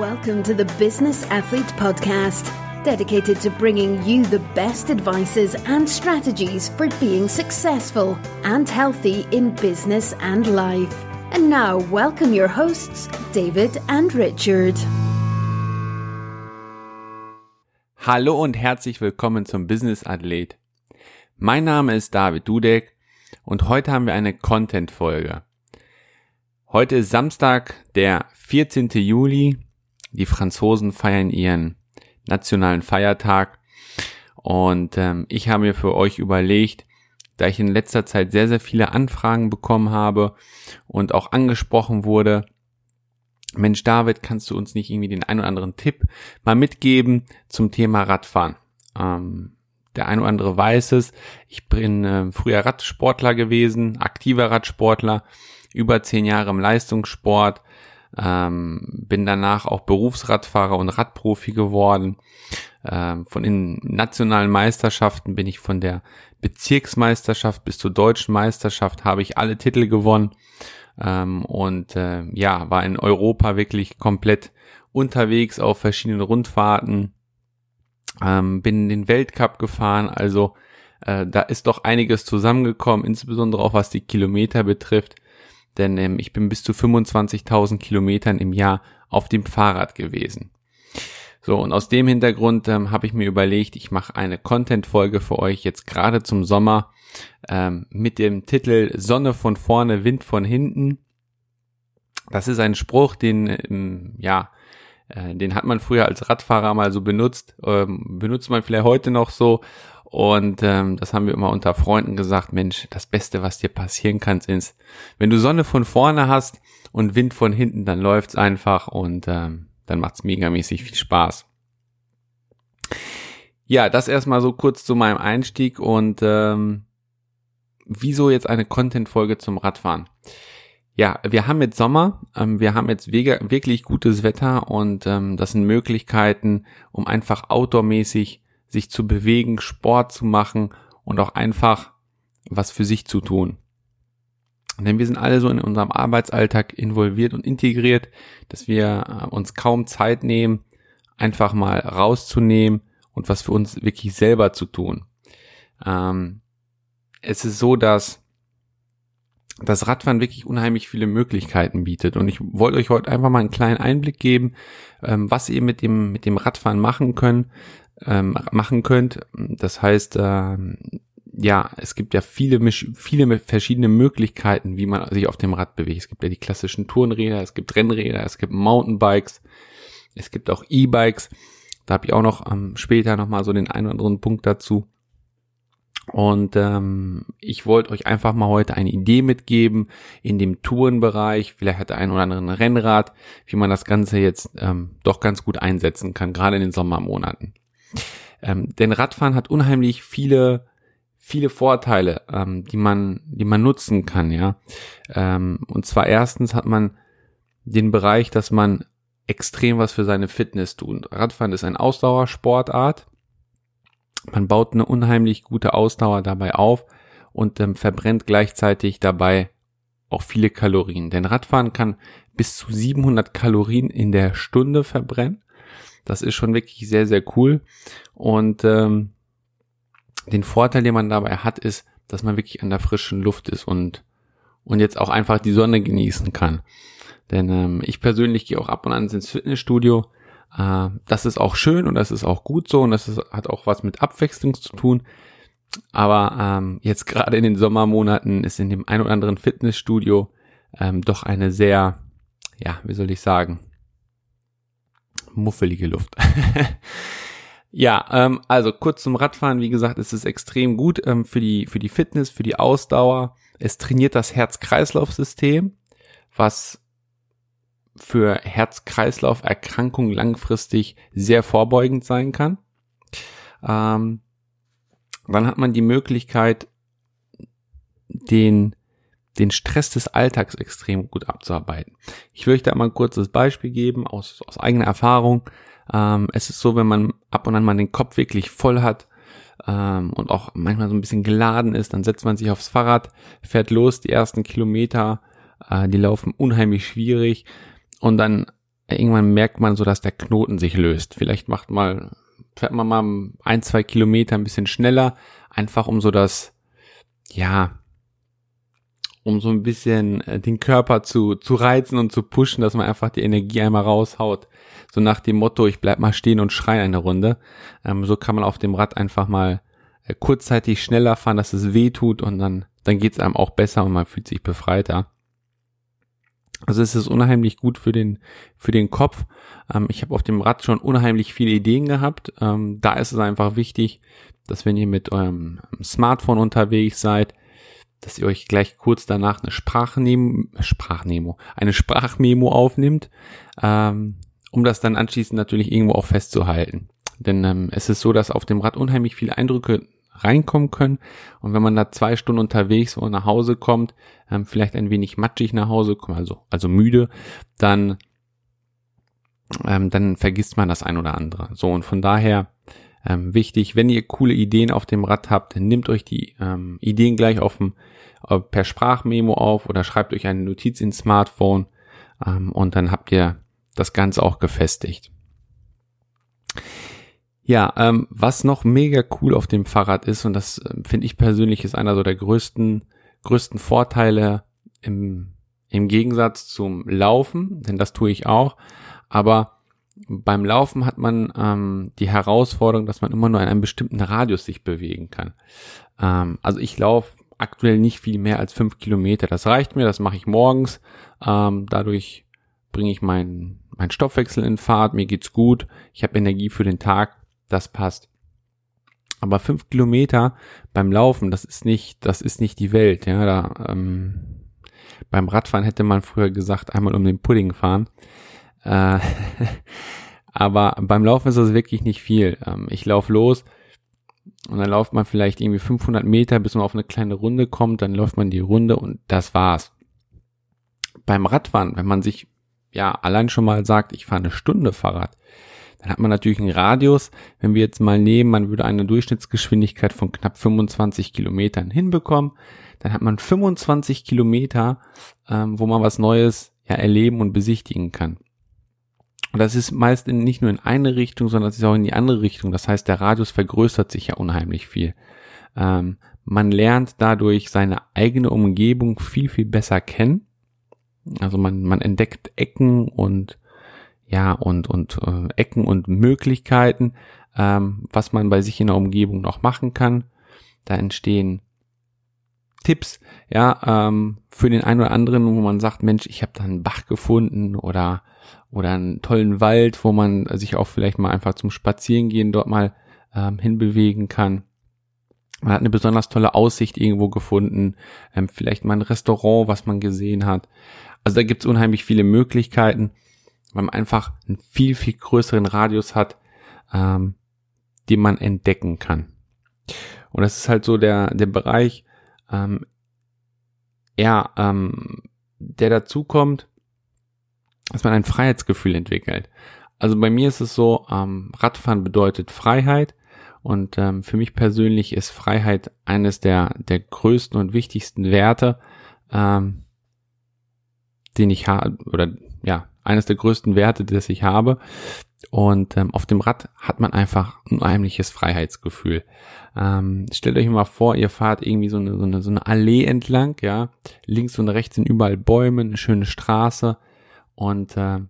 Welcome to the Business Athlete Podcast, dedicated to bringing you the best advices and strategies for being successful and healthy in business and life. And now, welcome your hosts, David and Richard. Hallo und herzlich willkommen zum Business Athlet. Mein Name ist David Dudek und heute haben wir eine Content-Folge. Heute ist Samstag, der 14. Juli die Franzosen feiern ihren nationalen Feiertag. Und ähm, ich habe mir für euch überlegt, da ich in letzter Zeit sehr, sehr viele Anfragen bekommen habe und auch angesprochen wurde, Mensch David, kannst du uns nicht irgendwie den ein oder anderen Tipp mal mitgeben zum Thema Radfahren? Ähm, der ein oder andere weiß es, ich bin äh, früher Radsportler gewesen, aktiver Radsportler, über zehn Jahre im Leistungssport, ähm, bin danach auch Berufsradfahrer und Radprofi geworden. Ähm, von den nationalen Meisterschaften bin ich von der Bezirksmeisterschaft bis zur deutschen Meisterschaft habe ich alle Titel gewonnen ähm, und äh, ja war in Europa wirklich komplett unterwegs auf verschiedenen Rundfahrten. Ähm, bin in den Weltcup gefahren, also äh, da ist doch einiges zusammengekommen, insbesondere auch was die Kilometer betrifft denn ähm, ich bin bis zu 25.000 Kilometern im Jahr auf dem Fahrrad gewesen. So, und aus dem Hintergrund ähm, habe ich mir überlegt, ich mache eine Content-Folge für euch jetzt gerade zum Sommer ähm, mit dem Titel Sonne von vorne, Wind von hinten. Das ist ein Spruch, den, ähm, ja, äh, den hat man früher als Radfahrer mal so benutzt, ähm, benutzt man vielleicht heute noch so und ähm, das haben wir immer unter Freunden gesagt, Mensch, das Beste, was dir passieren kann, ist, wenn du Sonne von vorne hast und Wind von hinten, dann läuft's einfach und ähm, dann macht's megamäßig viel Spaß. Ja, das erstmal so kurz zu meinem Einstieg und ähm, wieso jetzt eine Content-Folge zum Radfahren? Ja, wir haben jetzt Sommer, ähm, wir haben jetzt wirklich gutes Wetter und ähm, das sind Möglichkeiten, um einfach outdoormäßig sich zu bewegen, Sport zu machen und auch einfach was für sich zu tun. Denn wir sind alle so in unserem Arbeitsalltag involviert und integriert, dass wir äh, uns kaum Zeit nehmen, einfach mal rauszunehmen und was für uns wirklich selber zu tun. Ähm, es ist so, dass das Radfahren wirklich unheimlich viele Möglichkeiten bietet. Und ich wollte euch heute einfach mal einen kleinen Einblick geben, ähm, was ihr mit dem, mit dem Radfahren machen könnt, ähm, machen könnt. Das heißt, ähm, ja, es gibt ja viele, viele verschiedene Möglichkeiten, wie man sich auf dem Rad bewegt. Es gibt ja die klassischen Tourenräder, es gibt Rennräder, es gibt Mountainbikes, es gibt auch E-Bikes. Da habe ich auch noch ähm, später nochmal so den einen oder anderen Punkt dazu. Und ähm, ich wollte euch einfach mal heute eine Idee mitgeben in dem Tourenbereich. Vielleicht hat der ein oder andere Rennrad, wie man das Ganze jetzt ähm, doch ganz gut einsetzen kann, gerade in den Sommermonaten. Ähm, denn Radfahren hat unheimlich viele viele Vorteile, ähm, die man die man nutzen kann, ja. Ähm, und zwar erstens hat man den Bereich, dass man extrem was für seine Fitness tut. Radfahren ist ein Ausdauersportart. Man baut eine unheimlich gute Ausdauer dabei auf und ähm, verbrennt gleichzeitig dabei auch viele Kalorien. Denn Radfahren kann bis zu 700 Kalorien in der Stunde verbrennen. Das ist schon wirklich sehr, sehr cool. Und ähm, den Vorteil, den man dabei hat, ist, dass man wirklich an der frischen Luft ist und, und jetzt auch einfach die Sonne genießen kann. Denn ähm, ich persönlich gehe auch ab und an ins Fitnessstudio. Äh, das ist auch schön und das ist auch gut so und das ist, hat auch was mit Abwechslung zu tun. Aber ähm, jetzt gerade in den Sommermonaten ist in dem ein oder anderen Fitnessstudio ähm, doch eine sehr, ja, wie soll ich sagen, muffelige Luft. ja, ähm, also kurz zum Radfahren. Wie gesagt, es ist extrem gut ähm, für die für die Fitness, für die Ausdauer. Es trainiert das Herz-Kreislauf-System, was für Herz-Kreislauf-Erkrankungen langfristig sehr vorbeugend sein kann. Ähm, dann hat man die Möglichkeit, den den Stress des Alltags extrem gut abzuarbeiten. Ich möchte einmal ein kurzes Beispiel geben aus, aus eigener Erfahrung. Ähm, es ist so, wenn man ab und an mal den Kopf wirklich voll hat ähm, und auch manchmal so ein bisschen geladen ist, dann setzt man sich aufs Fahrrad, fährt los, die ersten Kilometer, äh, die laufen unheimlich schwierig und dann irgendwann merkt man so, dass der Knoten sich löst. Vielleicht macht mal, fährt man mal ein, zwei Kilometer ein bisschen schneller, einfach um so das, ja, um so ein bisschen äh, den Körper zu, zu reizen und zu pushen, dass man einfach die Energie einmal raushaut. So nach dem Motto, ich bleib mal stehen und schrei eine Runde. Ähm, so kann man auf dem Rad einfach mal äh, kurzzeitig schneller fahren, dass es weh tut und dann, dann geht's einem auch besser und man fühlt sich befreiter. Also es ist unheimlich gut für den, für den Kopf. Ähm, ich habe auf dem Rad schon unheimlich viele Ideen gehabt. Ähm, da ist es einfach wichtig, dass wenn ihr mit eurem Smartphone unterwegs seid, dass ihr euch gleich kurz danach eine Sprachnemo, Sprachnemo, eine Sprachmemo aufnimmt, ähm, um das dann anschließend natürlich irgendwo auch festzuhalten. Denn ähm, es ist so, dass auf dem Rad unheimlich viele Eindrücke reinkommen können. Und wenn man da zwei Stunden unterwegs und nach Hause kommt, ähm, vielleicht ein wenig matschig nach Hause kommt, also, also müde, dann, ähm, dann vergisst man das ein oder andere. So, und von daher ähm, wichtig, wenn ihr coole Ideen auf dem Rad habt, nehmt euch die ähm, Ideen gleich auf äh, per Sprachmemo auf oder schreibt euch eine Notiz ins Smartphone ähm, und dann habt ihr das Ganze auch gefestigt. Ja, ähm, was noch mega cool auf dem Fahrrad ist, und das äh, finde ich persönlich ist einer so der größten, größten Vorteile im, im Gegensatz zum Laufen, denn das tue ich auch, aber beim Laufen hat man ähm, die Herausforderung, dass man immer nur in einem bestimmten Radius sich bewegen kann. Ähm, also ich laufe aktuell nicht viel mehr als fünf Kilometer. Das reicht mir, das mache ich morgens. Ähm, dadurch bringe ich meinen mein Stoffwechsel in Fahrt, mir geht's gut, ich habe Energie für den Tag, das passt. Aber fünf Kilometer beim Laufen, das ist nicht, das ist nicht die Welt. Ja, da, ähm, beim Radfahren hätte man früher gesagt, einmal um den Pudding fahren. Äh, aber beim Laufen ist das wirklich nicht viel. Ähm, ich laufe los und dann läuft man vielleicht irgendwie 500 Meter, bis man auf eine kleine Runde kommt, dann läuft man die Runde und das war's. Beim Radfahren, wenn man sich ja allein schon mal sagt, ich fahre eine Stunde Fahrrad, dann hat man natürlich einen Radius. Wenn wir jetzt mal nehmen, man würde eine Durchschnittsgeschwindigkeit von knapp 25 Kilometern hinbekommen, dann hat man 25 Kilometer, ähm, wo man was Neues ja erleben und besichtigen kann. Und das ist meist in, nicht nur in eine Richtung, sondern es ist auch in die andere Richtung. Das heißt, der Radius vergrößert sich ja unheimlich viel. Ähm, man lernt dadurch seine eigene Umgebung viel, viel besser kennen. Also man, man entdeckt Ecken und ja, und, und äh, Ecken und Möglichkeiten, ähm, was man bei sich in der Umgebung noch machen kann. Da entstehen Tipps, ja, ähm, für den einen oder anderen, wo man sagt, Mensch, ich habe da einen Bach gefunden oder oder einen tollen Wald, wo man sich auch vielleicht mal einfach zum Spazierengehen dort mal ähm, hinbewegen kann. Man hat eine besonders tolle Aussicht irgendwo gefunden, ähm, vielleicht mal ein Restaurant, was man gesehen hat. Also da gibt's unheimlich viele Möglichkeiten, weil man einfach einen viel, viel größeren Radius hat, ähm, den man entdecken kann. Und das ist halt so der, der Bereich, ähm, ja, ähm, der dazu kommt, dass man ein Freiheitsgefühl entwickelt. Also bei mir ist es so, ähm, Radfahren bedeutet Freiheit und ähm, für mich persönlich ist Freiheit eines der, der größten und wichtigsten Werte, ähm, den ich habe, oder ja, eines der größten Werte, das ich habe. Und ähm, auf dem Rad hat man einfach ein unheimliches Freiheitsgefühl. Ähm, stellt euch mal vor, ihr fahrt irgendwie so eine, so, eine, so eine Allee entlang, ja. Links und rechts sind überall Bäume, eine schöne Straße. Und äh,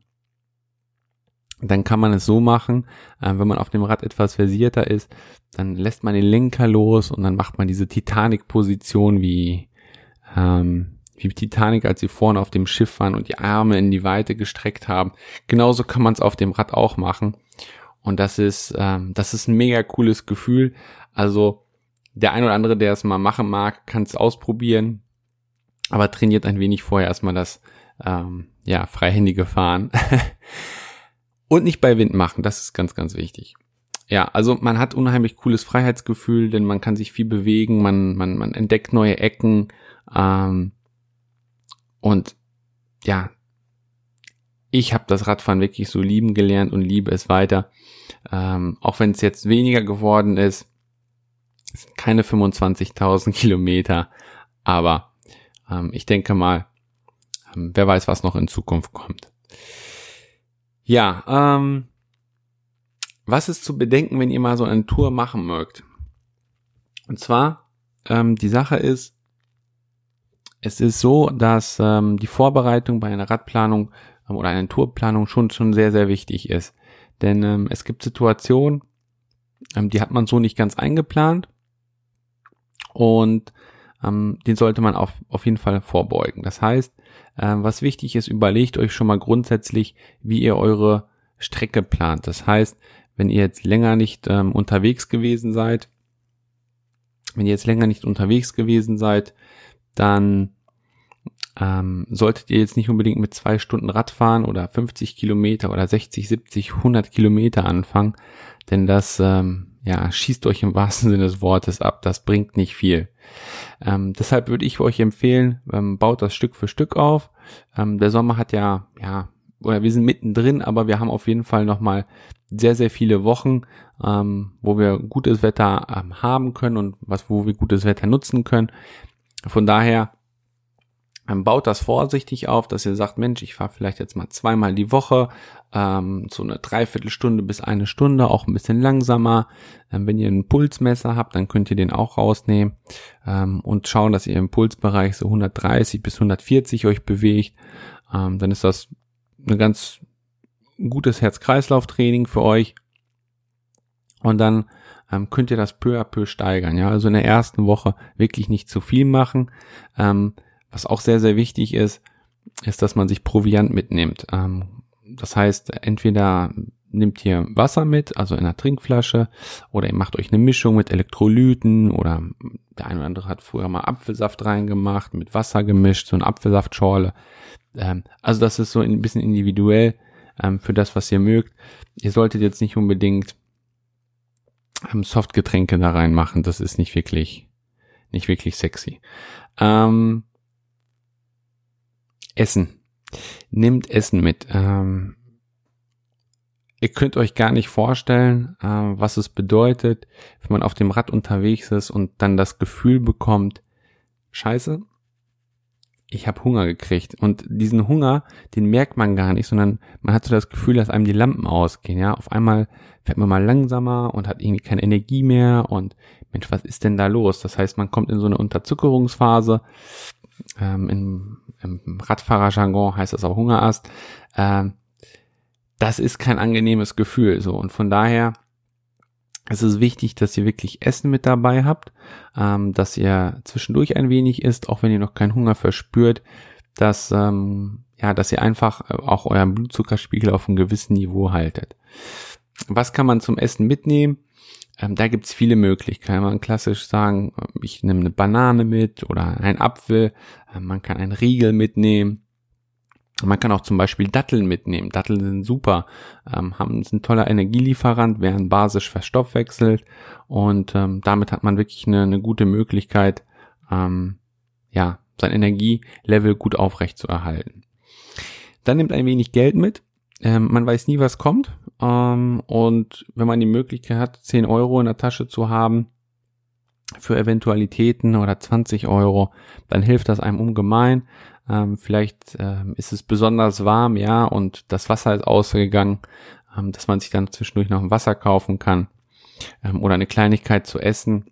dann kann man es so machen, äh, wenn man auf dem Rad etwas versierter ist, dann lässt man den Lenker los und dann macht man diese Titanic-Position wie, ähm, wie Titanic, als sie vorne auf dem Schiff waren und die Arme in die Weite gestreckt haben. Genauso kann man es auf dem Rad auch machen. Und das ist, ähm, das ist ein mega cooles Gefühl. Also der ein oder andere, der es mal machen mag, kann es ausprobieren, aber trainiert ein wenig vorher erstmal das ähm, ja, freihändige Fahren. und nicht bei Wind machen, das ist ganz, ganz wichtig. Ja, also man hat unheimlich cooles Freiheitsgefühl, denn man kann sich viel bewegen, man, man, man entdeckt neue Ecken ähm, und ja, ich habe das Radfahren wirklich so lieben gelernt und liebe es weiter. Ähm, auch wenn es jetzt weniger geworden ist, es sind keine 25.000 Kilometer, aber ähm, ich denke mal, ähm, wer weiß, was noch in Zukunft kommt. Ja, ähm, was ist zu bedenken, wenn ihr mal so eine Tour machen mögt? Und zwar, ähm, die Sache ist, es ist so, dass ähm, die Vorbereitung bei einer Radplanung ähm, oder einer Tourplanung schon schon sehr, sehr wichtig ist. Denn ähm, es gibt Situationen, ähm, die hat man so nicht ganz eingeplant und ähm, den sollte man auf, auf jeden Fall vorbeugen. Das heißt, äh, was wichtig ist, überlegt euch schon mal grundsätzlich, wie ihr eure Strecke plant. Das heißt, wenn ihr jetzt länger nicht ähm, unterwegs gewesen seid, wenn ihr jetzt länger nicht unterwegs gewesen seid, dann ähm, solltet ihr jetzt nicht unbedingt mit zwei Stunden Radfahren oder 50 Kilometer oder 60, 70, 100 Kilometer anfangen, denn das ähm, ja, schießt euch im wahrsten Sinne des Wortes ab. Das bringt nicht viel. Ähm, deshalb würde ich euch empfehlen, ähm, baut das Stück für Stück auf. Ähm, der Sommer hat ja, ja, oder wir sind mittendrin, aber wir haben auf jeden Fall nochmal sehr, sehr viele Wochen, ähm, wo wir gutes Wetter ähm, haben können und was, wo wir gutes Wetter nutzen können. Von daher ähm, baut das vorsichtig auf, dass ihr sagt, Mensch, ich fahre vielleicht jetzt mal zweimal die Woche, ähm, so eine Dreiviertelstunde bis eine Stunde, auch ein bisschen langsamer. Ähm, wenn ihr ein Pulsmesser habt, dann könnt ihr den auch rausnehmen ähm, und schauen, dass ihr im Pulsbereich so 130 bis 140 euch bewegt. Ähm, dann ist das ein ganz gutes Herz-Kreislauf-Training für euch. Und dann ähm, könnt ihr das peu à peu steigern. Ja, also in der ersten Woche wirklich nicht zu viel machen. Ähm, was auch sehr, sehr wichtig ist, ist, dass man sich Proviant mitnimmt. Ähm, das heißt, entweder nehmt ihr Wasser mit, also in einer Trinkflasche, oder ihr macht euch eine Mischung mit Elektrolyten oder der eine oder andere hat früher mal Apfelsaft reingemacht, mit Wasser gemischt, so eine Apfelsaftschorle. Ähm, also das ist so ein bisschen individuell ähm, für das, was ihr mögt. Ihr solltet jetzt nicht unbedingt ähm, Softgetränke da reinmachen, das ist nicht wirklich, nicht wirklich sexy. Ähm, Essen. Nehmt Essen mit. Ähm, ihr könnt euch gar nicht vorstellen, äh, was es bedeutet, wenn man auf dem Rad unterwegs ist und dann das Gefühl bekommt, scheiße, ich habe Hunger gekriegt. Und diesen Hunger, den merkt man gar nicht, sondern man hat so das Gefühl, dass einem die Lampen ausgehen. Ja, auf einmal fährt man mal langsamer und hat irgendwie keine Energie mehr und Mensch, was ist denn da los? Das heißt, man kommt in so eine Unterzuckerungsphase. Ähm, im, Im Radfahrerjargon heißt das auch Hungerast. Ähm, das ist kein angenehmes Gefühl. So und von daher es ist wichtig, dass ihr wirklich Essen mit dabei habt, ähm, dass ihr zwischendurch ein wenig isst, auch wenn ihr noch keinen Hunger verspürt, dass ähm, ja, dass ihr einfach äh, auch euren Blutzuckerspiegel auf einem gewissen Niveau haltet. Was kann man zum Essen mitnehmen? Ähm, da gibt's viele Möglichkeiten. Man kann klassisch sagen, äh, ich nehme eine Banane mit oder ein Apfel. Äh, man kann einen Riegel mitnehmen. Man kann auch zum Beispiel Datteln mitnehmen. Datteln sind super, ähm, haben sind ein toller Energielieferant, werden basisch verstoffwechselt und ähm, damit hat man wirklich eine, eine gute Möglichkeit, ähm, ja, sein Energielevel gut aufrecht zu erhalten. Dann nimmt ein wenig Geld mit. Ähm, man weiß nie, was kommt. Ähm, und wenn man die Möglichkeit hat, 10 Euro in der Tasche zu haben, für Eventualitäten oder 20 Euro, dann hilft das einem ungemein. Ähm, vielleicht ähm, ist es besonders warm, ja, und das Wasser ist ausgegangen, ähm, dass man sich dann zwischendurch noch ein Wasser kaufen kann ähm, oder eine Kleinigkeit zu essen.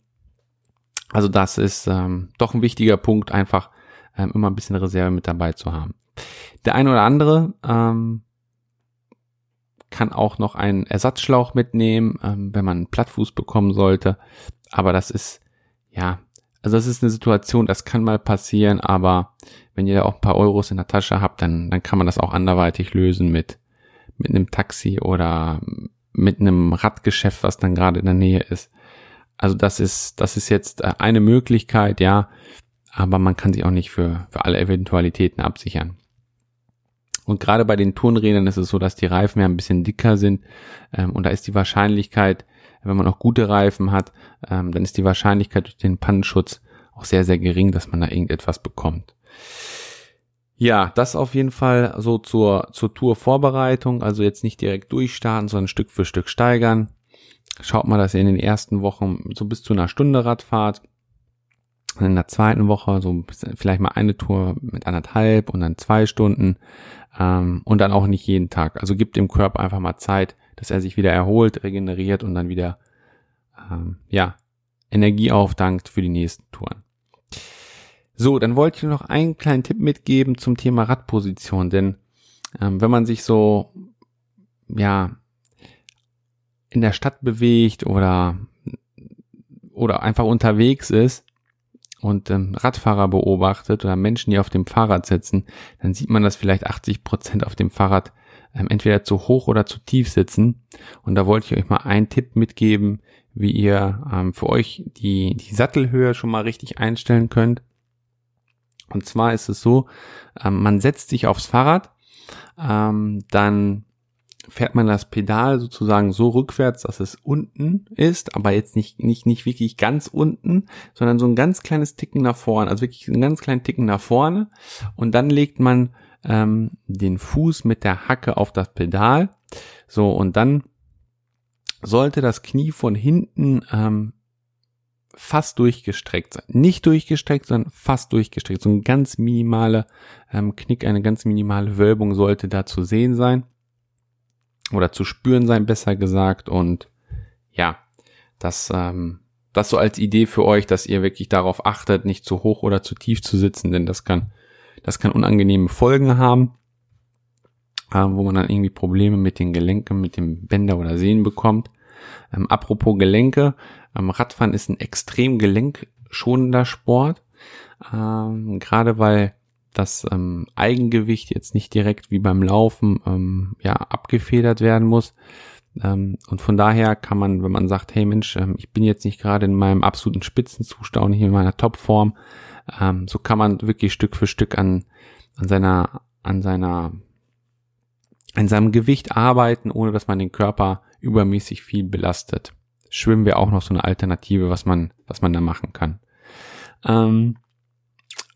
Also das ist ähm, doch ein wichtiger Punkt, einfach immer ein bisschen Reserve mit dabei zu haben. Der eine oder andere ähm, kann auch noch einen Ersatzschlauch mitnehmen, ähm, wenn man einen Plattfuß bekommen sollte. Aber das ist, ja, also das ist eine Situation, das kann mal passieren, aber wenn ihr da auch ein paar Euros in der Tasche habt, dann, dann kann man das auch anderweitig lösen mit, mit einem Taxi oder mit einem Radgeschäft, was dann gerade in der Nähe ist. Also das ist, das ist jetzt äh, eine Möglichkeit, ja, aber man kann sich auch nicht für, für alle Eventualitäten absichern. Und gerade bei den Turnrädern ist es so, dass die Reifen ja ein bisschen dicker sind ähm, und da ist die Wahrscheinlichkeit, wenn man auch gute Reifen hat, ähm, dann ist die Wahrscheinlichkeit durch den Pannenschutz auch sehr, sehr gering, dass man da irgendetwas bekommt. Ja, das auf jeden Fall so zur, zur Tour-Vorbereitung. Also jetzt nicht direkt durchstarten, sondern Stück für Stück steigern. Schaut mal, dass ihr in den ersten Wochen so bis zu einer Stunde Rad fahrt. In der zweiten Woche so vielleicht mal eine Tour mit anderthalb und dann zwei Stunden ähm, und dann auch nicht jeden Tag. Also gibt dem Körper einfach mal Zeit, dass er sich wieder erholt, regeneriert und dann wieder ähm, ja Energie aufdankt für die nächsten Touren. So, dann wollte ich noch einen kleinen Tipp mitgeben zum Thema Radposition, denn ähm, wenn man sich so ja in der Stadt bewegt oder oder einfach unterwegs ist und ähm, Radfahrer beobachtet oder Menschen, die auf dem Fahrrad sitzen, dann sieht man, dass vielleicht 80 Prozent auf dem Fahrrad ähm, entweder zu hoch oder zu tief sitzen. Und da wollte ich euch mal einen Tipp mitgeben, wie ihr ähm, für euch die, die Sattelhöhe schon mal richtig einstellen könnt. Und zwar ist es so, ähm, man setzt sich aufs Fahrrad, ähm, dann fährt man das Pedal sozusagen so rückwärts, dass es unten ist, aber jetzt nicht, nicht, nicht wirklich ganz unten, sondern so ein ganz kleines Ticken nach vorne, also wirklich einen ganz kleinen Ticken nach vorne. Und dann legt man ähm, den Fuß mit der Hacke auf das Pedal. So, und dann sollte das Knie von hinten ähm, fast durchgestreckt sein. Nicht durchgestreckt, sondern fast durchgestreckt. So ein ganz minimale ähm, Knick, eine ganz minimale Wölbung sollte da zu sehen sein oder zu spüren sein, besser gesagt. Und ja, das, ähm, das so als Idee für euch, dass ihr wirklich darauf achtet, nicht zu hoch oder zu tief zu sitzen, denn das kann, das kann unangenehme Folgen haben, äh, wo man dann irgendwie Probleme mit den Gelenken, mit dem Bänder oder Sehnen bekommt. Ähm, apropos Gelenke, ähm, Radfahren ist ein extrem gelenkschonender Sport, ähm, gerade weil das ähm, Eigengewicht jetzt nicht direkt wie beim Laufen ähm, ja abgefedert werden muss. Ähm, und von daher kann man, wenn man sagt, hey Mensch, ähm, ich bin jetzt nicht gerade in meinem absoluten Spitzenzustand, hier in meiner Topform, ähm, so kann man wirklich Stück für Stück an, an seiner, an seiner, an seinem Gewicht arbeiten, ohne dass man den Körper übermäßig viel belastet. Schwimmen wäre auch noch so eine Alternative, was man, was man da machen kann. Ähm,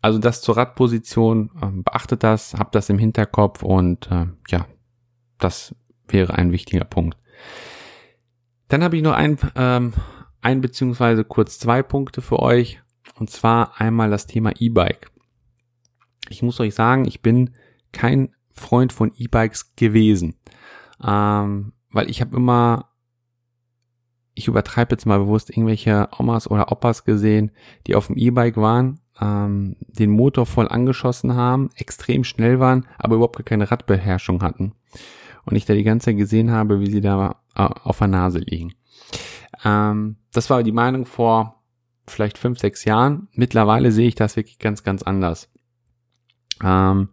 also das zur Radposition, ähm, beachtet das, habt das im Hinterkopf und äh, ja, das wäre ein wichtiger Punkt. Dann habe ich noch ein, ähm, ein beziehungsweise kurz zwei Punkte für euch. Und zwar einmal das Thema E-Bike. Ich muss euch sagen, ich bin kein Freund von E-Bikes gewesen. Ähm, weil ich habe immer, ich übertreibe jetzt mal bewusst irgendwelche Omas oder Opas gesehen, die auf dem E-Bike waren ähm, den Motor voll angeschossen haben, extrem schnell waren, aber überhaupt keine Radbeherrschung hatten. Und ich da die ganze Zeit gesehen habe, wie sie da äh, auf der Nase liegen. Ähm, das war die Meinung vor vielleicht fünf, sechs Jahren. Mittlerweile sehe ich das wirklich ganz, ganz anders. Ähm,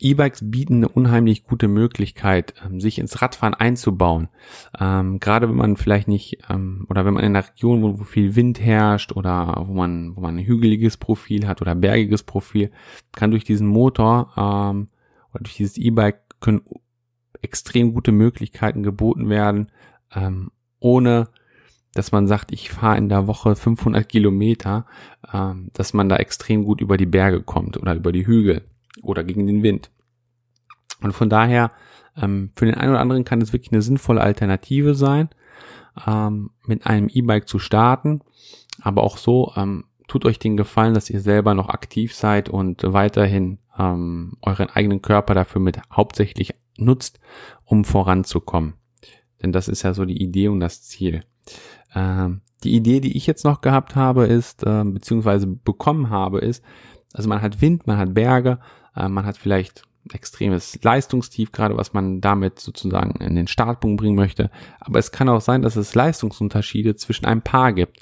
E-Bikes bieten eine unheimlich gute Möglichkeit, ähm, sich ins Radfahren einzubauen. Ähm, gerade wenn man vielleicht nicht, ähm, oder wenn man in einer Region, wo, wo, viel Wind herrscht oder wo man, wo man ein hügeliges Profil hat oder bergiges Profil, kann durch diesen Motor ähm, oder durch dieses E-Bike können extrem gute Möglichkeiten geboten werden, ähm, ohne dass man sagt, ich fahre in der Woche 500 Kilometer, ähm, dass man da extrem gut über die Berge kommt oder über die Hügel oder gegen den Wind. Und von daher, ähm, für den einen oder anderen kann es wirklich eine sinnvolle Alternative sein, ähm, mit einem E-Bike zu starten. Aber auch so, ähm, tut euch den Gefallen, dass ihr selber noch aktiv seid und weiterhin ähm, euren eigenen Körper dafür mit hauptsächlich nutzt, um voranzukommen. Denn das ist ja so die Idee und das Ziel. Ähm, die Idee, die ich jetzt noch gehabt habe, ist, äh, beziehungsweise bekommen habe, ist, also man hat Wind, man hat Berge, äh, man hat vielleicht extremes Leistungstief, gerade was man damit sozusagen in den Startpunkt bringen möchte. Aber es kann auch sein, dass es Leistungsunterschiede zwischen einem Paar gibt.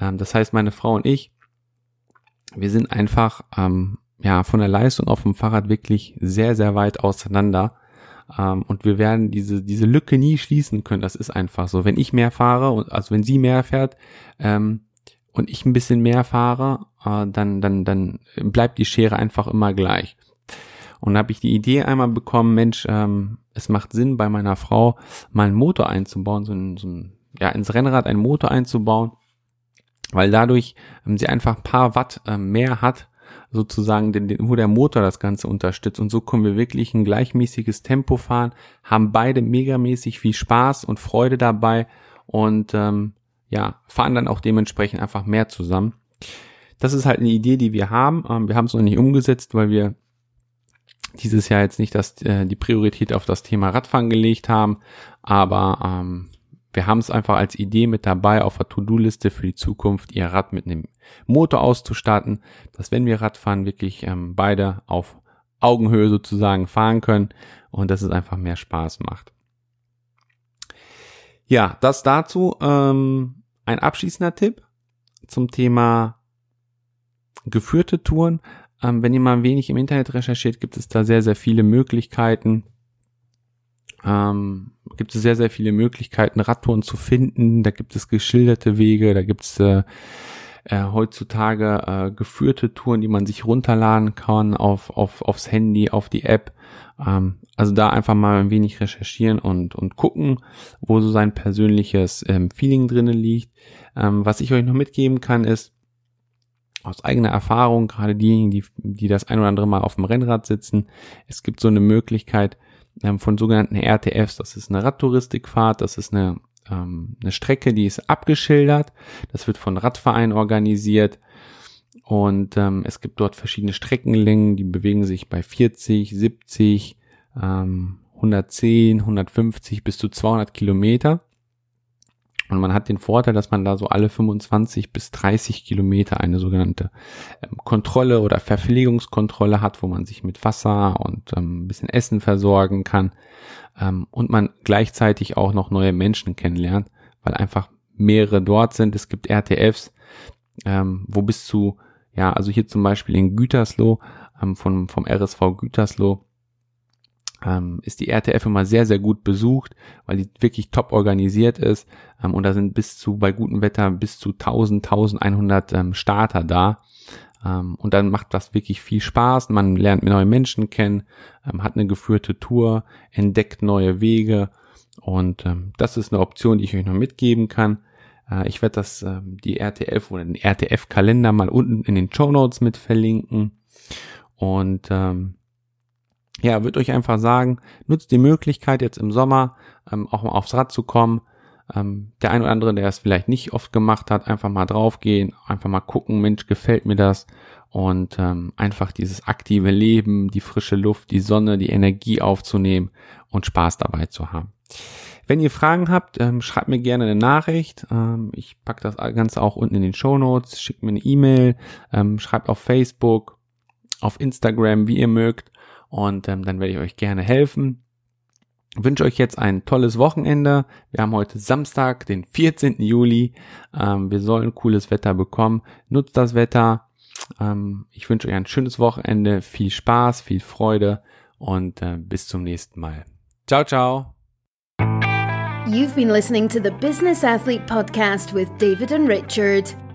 Ähm, das heißt, meine Frau und ich, wir sind einfach ähm, ja von der Leistung auf dem Fahrrad wirklich sehr, sehr weit auseinander. Ähm, und wir werden diese, diese Lücke nie schließen können. Das ist einfach so. Wenn ich mehr fahre, und also wenn sie mehr fährt, und ich ein bisschen mehr fahre, äh, dann, dann, dann bleibt die Schere einfach immer gleich. Und habe ich die Idee einmal bekommen, Mensch, ähm, es macht Sinn, bei meiner Frau mal einen Motor einzubauen, so ein, so ein ja, ins Rennrad einen Motor einzubauen, weil dadurch ähm, sie einfach ein paar Watt äh, mehr hat, sozusagen, den, den, wo der Motor das Ganze unterstützt. Und so können wir wirklich ein gleichmäßiges Tempo fahren, haben beide megamäßig viel Spaß und Freude dabei und ähm, ja, fahren dann auch dementsprechend einfach mehr zusammen. Das ist halt eine Idee, die wir haben. Ähm, wir haben es noch nicht umgesetzt, weil wir dieses Jahr jetzt nicht das, äh, die Priorität auf das Thema Radfahren gelegt haben, aber ähm, wir haben es einfach als Idee mit dabei auf der To-Do-Liste für die Zukunft, ihr Rad mit einem Motor auszustatten, dass wenn wir Radfahren wirklich ähm, beide auf Augenhöhe sozusagen fahren können und dass es einfach mehr Spaß macht. Ja, das dazu. Ähm, ein abschließender Tipp zum Thema geführte Touren. Ähm, wenn ihr mal ein wenig im Internet recherchiert, gibt es da sehr, sehr viele Möglichkeiten. Ähm, gibt es sehr, sehr viele Möglichkeiten, Radtouren zu finden. Da gibt es geschilderte Wege, da gibt es äh, äh, heutzutage äh, geführte Touren, die man sich runterladen kann auf, auf, aufs Handy, auf die App. Ähm, also da einfach mal ein wenig recherchieren und, und gucken, wo so sein persönliches ähm, Feeling drinnen liegt. Ähm, was ich euch noch mitgeben kann, ist, aus eigener Erfahrung, gerade diejenigen, die, die das ein oder andere Mal auf dem Rennrad sitzen, es gibt so eine Möglichkeit ähm, von sogenannten RTFs, das ist eine Radtouristikfahrt, das ist eine, ähm, eine Strecke, die ist abgeschildert, das wird von Radvereinen organisiert und ähm, es gibt dort verschiedene Streckenlängen, die bewegen sich bei 40, 70, ähm, 110, 150 bis zu 200 Kilometer. Und man hat den Vorteil, dass man da so alle 25 bis 30 Kilometer eine sogenannte ähm, Kontrolle oder Verpflegungskontrolle hat, wo man sich mit Wasser und ähm, ein bisschen Essen versorgen kann. Ähm, und man gleichzeitig auch noch neue Menschen kennenlernt, weil einfach mehrere dort sind. Es gibt RTFs, ähm, wo bis zu, ja, also hier zum Beispiel in Gütersloh, ähm, vom, vom RSV Gütersloh, ähm, ist die RTF immer sehr, sehr gut besucht, weil die wirklich top organisiert ist. Ähm, und da sind bis zu, bei gutem Wetter, bis zu 1000, 1100 ähm, Starter da. Ähm, und dann macht das wirklich viel Spaß. Man lernt neue Menschen kennen, ähm, hat eine geführte Tour, entdeckt neue Wege. Und ähm, das ist eine Option, die ich euch noch mitgeben kann. Äh, ich werde das, die RTF oder den RTF-Kalender mal unten in den Show Notes mit verlinken. Und ähm, ja, würde euch einfach sagen, nutzt die Möglichkeit jetzt im Sommer ähm, auch mal aufs Rad zu kommen. Ähm, der ein oder andere, der es vielleicht nicht oft gemacht hat, einfach mal draufgehen, einfach mal gucken, Mensch, gefällt mir das und ähm, einfach dieses aktive Leben, die frische Luft, die Sonne, die Energie aufzunehmen und Spaß dabei zu haben. Wenn ihr Fragen habt, ähm, schreibt mir gerne eine Nachricht. Ähm, ich packe das Ganze auch unten in den Show Notes. Schickt mir eine E-Mail, ähm, schreibt auf Facebook, auf Instagram, wie ihr mögt und ähm, dann werde ich euch gerne helfen. Ich wünsche euch jetzt ein tolles Wochenende. Wir haben heute Samstag, den 14. Juli. Ähm, wir sollen cooles Wetter bekommen. Nutzt das Wetter. Ähm, ich wünsche euch ein schönes Wochenende, viel Spaß, viel Freude und äh, bis zum nächsten Mal. Ciao, ciao. You've been listening to the Business Athlete Podcast with David and Richard.